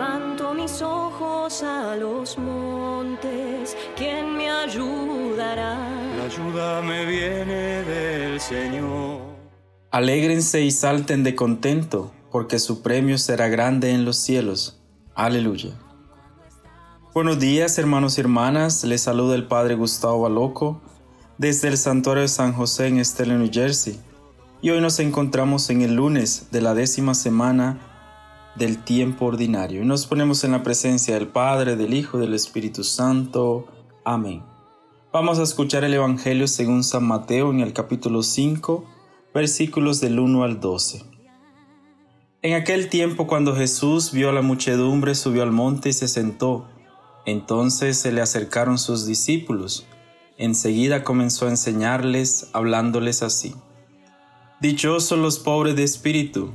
Levanto mis ojos a los montes, ¿quién me ayudará? La ayuda me viene del Señor. Alégrense y salten de contento, porque su premio será grande en los cielos. Aleluya. Buenos días, hermanos y hermanas. Les saluda el Padre Gustavo Baloco desde el Santuario de San José en Estela, New Jersey. Y hoy nos encontramos en el lunes de la décima semana del tiempo ordinario. Y nos ponemos en la presencia del Padre, del Hijo, del Espíritu Santo. Amén. Vamos a escuchar el Evangelio según San Mateo en el capítulo 5, versículos del 1 al 12. En aquel tiempo cuando Jesús vio a la muchedumbre, subió al monte y se sentó. Entonces se le acercaron sus discípulos. Enseguida comenzó a enseñarles, hablándoles así. Dichosos los pobres de espíritu,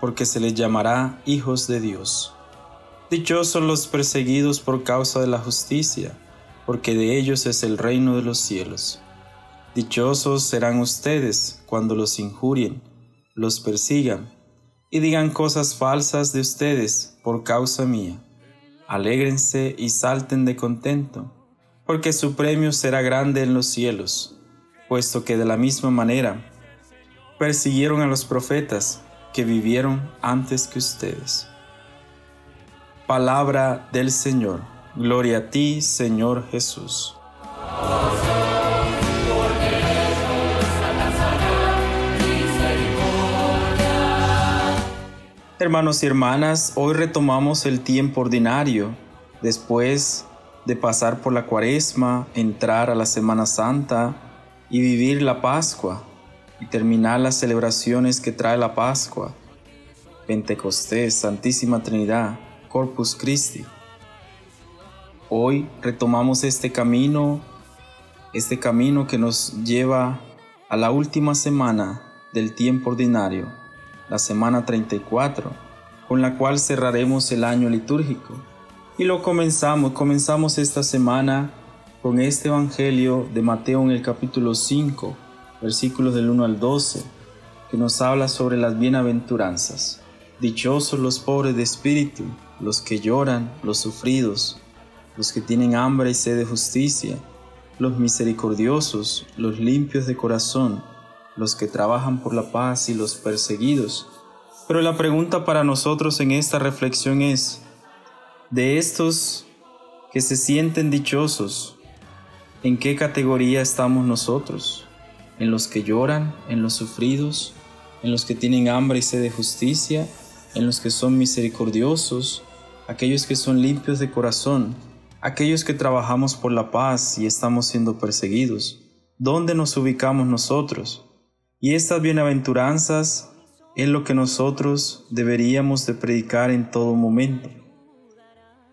porque se les llamará hijos de Dios. Dichosos los perseguidos por causa de la justicia, porque de ellos es el reino de los cielos. Dichosos serán ustedes cuando los injurien, los persigan y digan cosas falsas de ustedes por causa mía. Alégrense y salten de contento, porque su premio será grande en los cielos, puesto que de la misma manera persiguieron a los profetas que vivieron antes que ustedes. Palabra del Señor. Gloria a ti, Señor Jesús. Hermanos y hermanas, hoy retomamos el tiempo ordinario después de pasar por la cuaresma, entrar a la Semana Santa y vivir la Pascua, y terminar las celebraciones que trae la Pascua, Pentecostés, Santísima Trinidad, Corpus Christi. Hoy retomamos este camino, este camino que nos lleva a la última semana del tiempo ordinario, la semana 34, con la cual cerraremos el año litúrgico. Y lo comenzamos, comenzamos esta semana con este Evangelio de Mateo en el capítulo 5, versículos del 1 al 12, que nos habla sobre las bienaventuranzas. Dichosos los pobres de espíritu, los que lloran, los sufridos, los que tienen hambre y sed de justicia, los misericordiosos, los limpios de corazón, los que trabajan por la paz y los perseguidos. Pero la pregunta para nosotros en esta reflexión es, de estos que se sienten dichosos, ¿en qué categoría estamos nosotros? En los que lloran, en los sufridos, en los que tienen hambre y sed de justicia, en los que son misericordiosos, aquellos que son limpios de corazón, aquellos que trabajamos por la paz y estamos siendo perseguidos. ¿Dónde nos ubicamos nosotros? Y estas bienaventuranzas es lo que nosotros deberíamos de predicar en todo momento.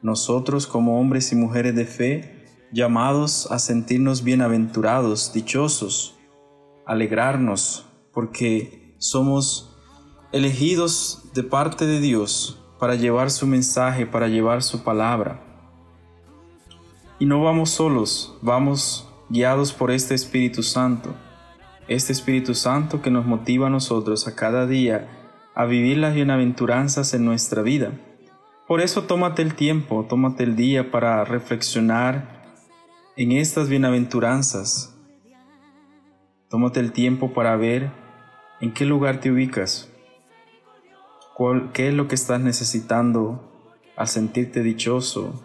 Nosotros como hombres y mujeres de fe, llamados a sentirnos bienaventurados, dichosos, alegrarnos porque somos elegidos de parte de Dios para llevar su mensaje, para llevar su palabra. Y no vamos solos, vamos guiados por este Espíritu Santo, este Espíritu Santo que nos motiva a nosotros a cada día a vivir las bienaventuranzas en nuestra vida. Por eso tómate el tiempo, tómate el día para reflexionar en estas bienaventuranzas, Tómate el tiempo para ver en qué lugar te ubicas, qué es lo que estás necesitando al sentirte dichoso,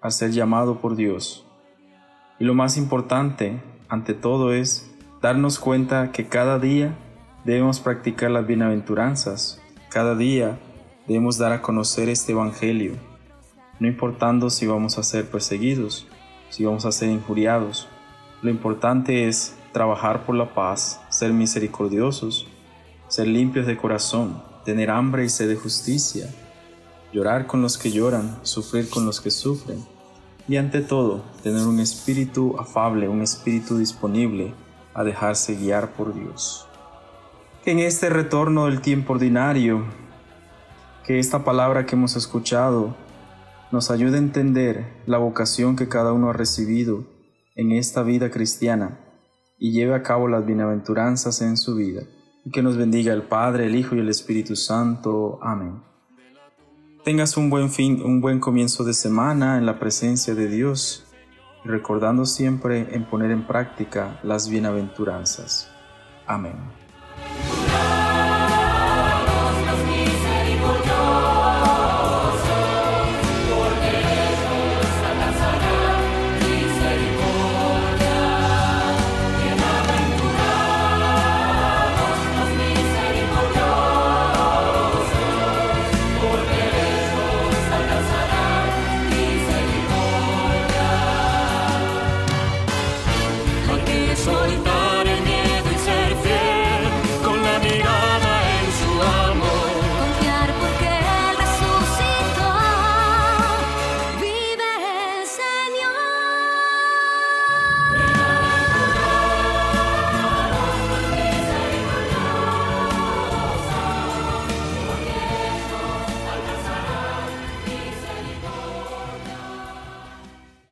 al ser llamado por Dios. Y lo más importante, ante todo, es darnos cuenta que cada día debemos practicar las bienaventuranzas, cada día debemos dar a conocer este Evangelio, no importando si vamos a ser perseguidos, si vamos a ser injuriados. Lo importante es trabajar por la paz, ser misericordiosos, ser limpios de corazón, tener hambre y sed de justicia, llorar con los que lloran, sufrir con los que sufren, y ante todo, tener un espíritu afable, un espíritu disponible a dejarse guiar por Dios. Que en este retorno del tiempo ordinario, que esta palabra que hemos escuchado nos ayude a entender la vocación que cada uno ha recibido en esta vida cristiana y lleve a cabo las bienaventuranzas en su vida. Y que nos bendiga el Padre, el Hijo y el Espíritu Santo. Amén. Tengas un buen fin, un buen comienzo de semana en la presencia de Dios, recordando siempre en poner en práctica las bienaventuranzas. Amén.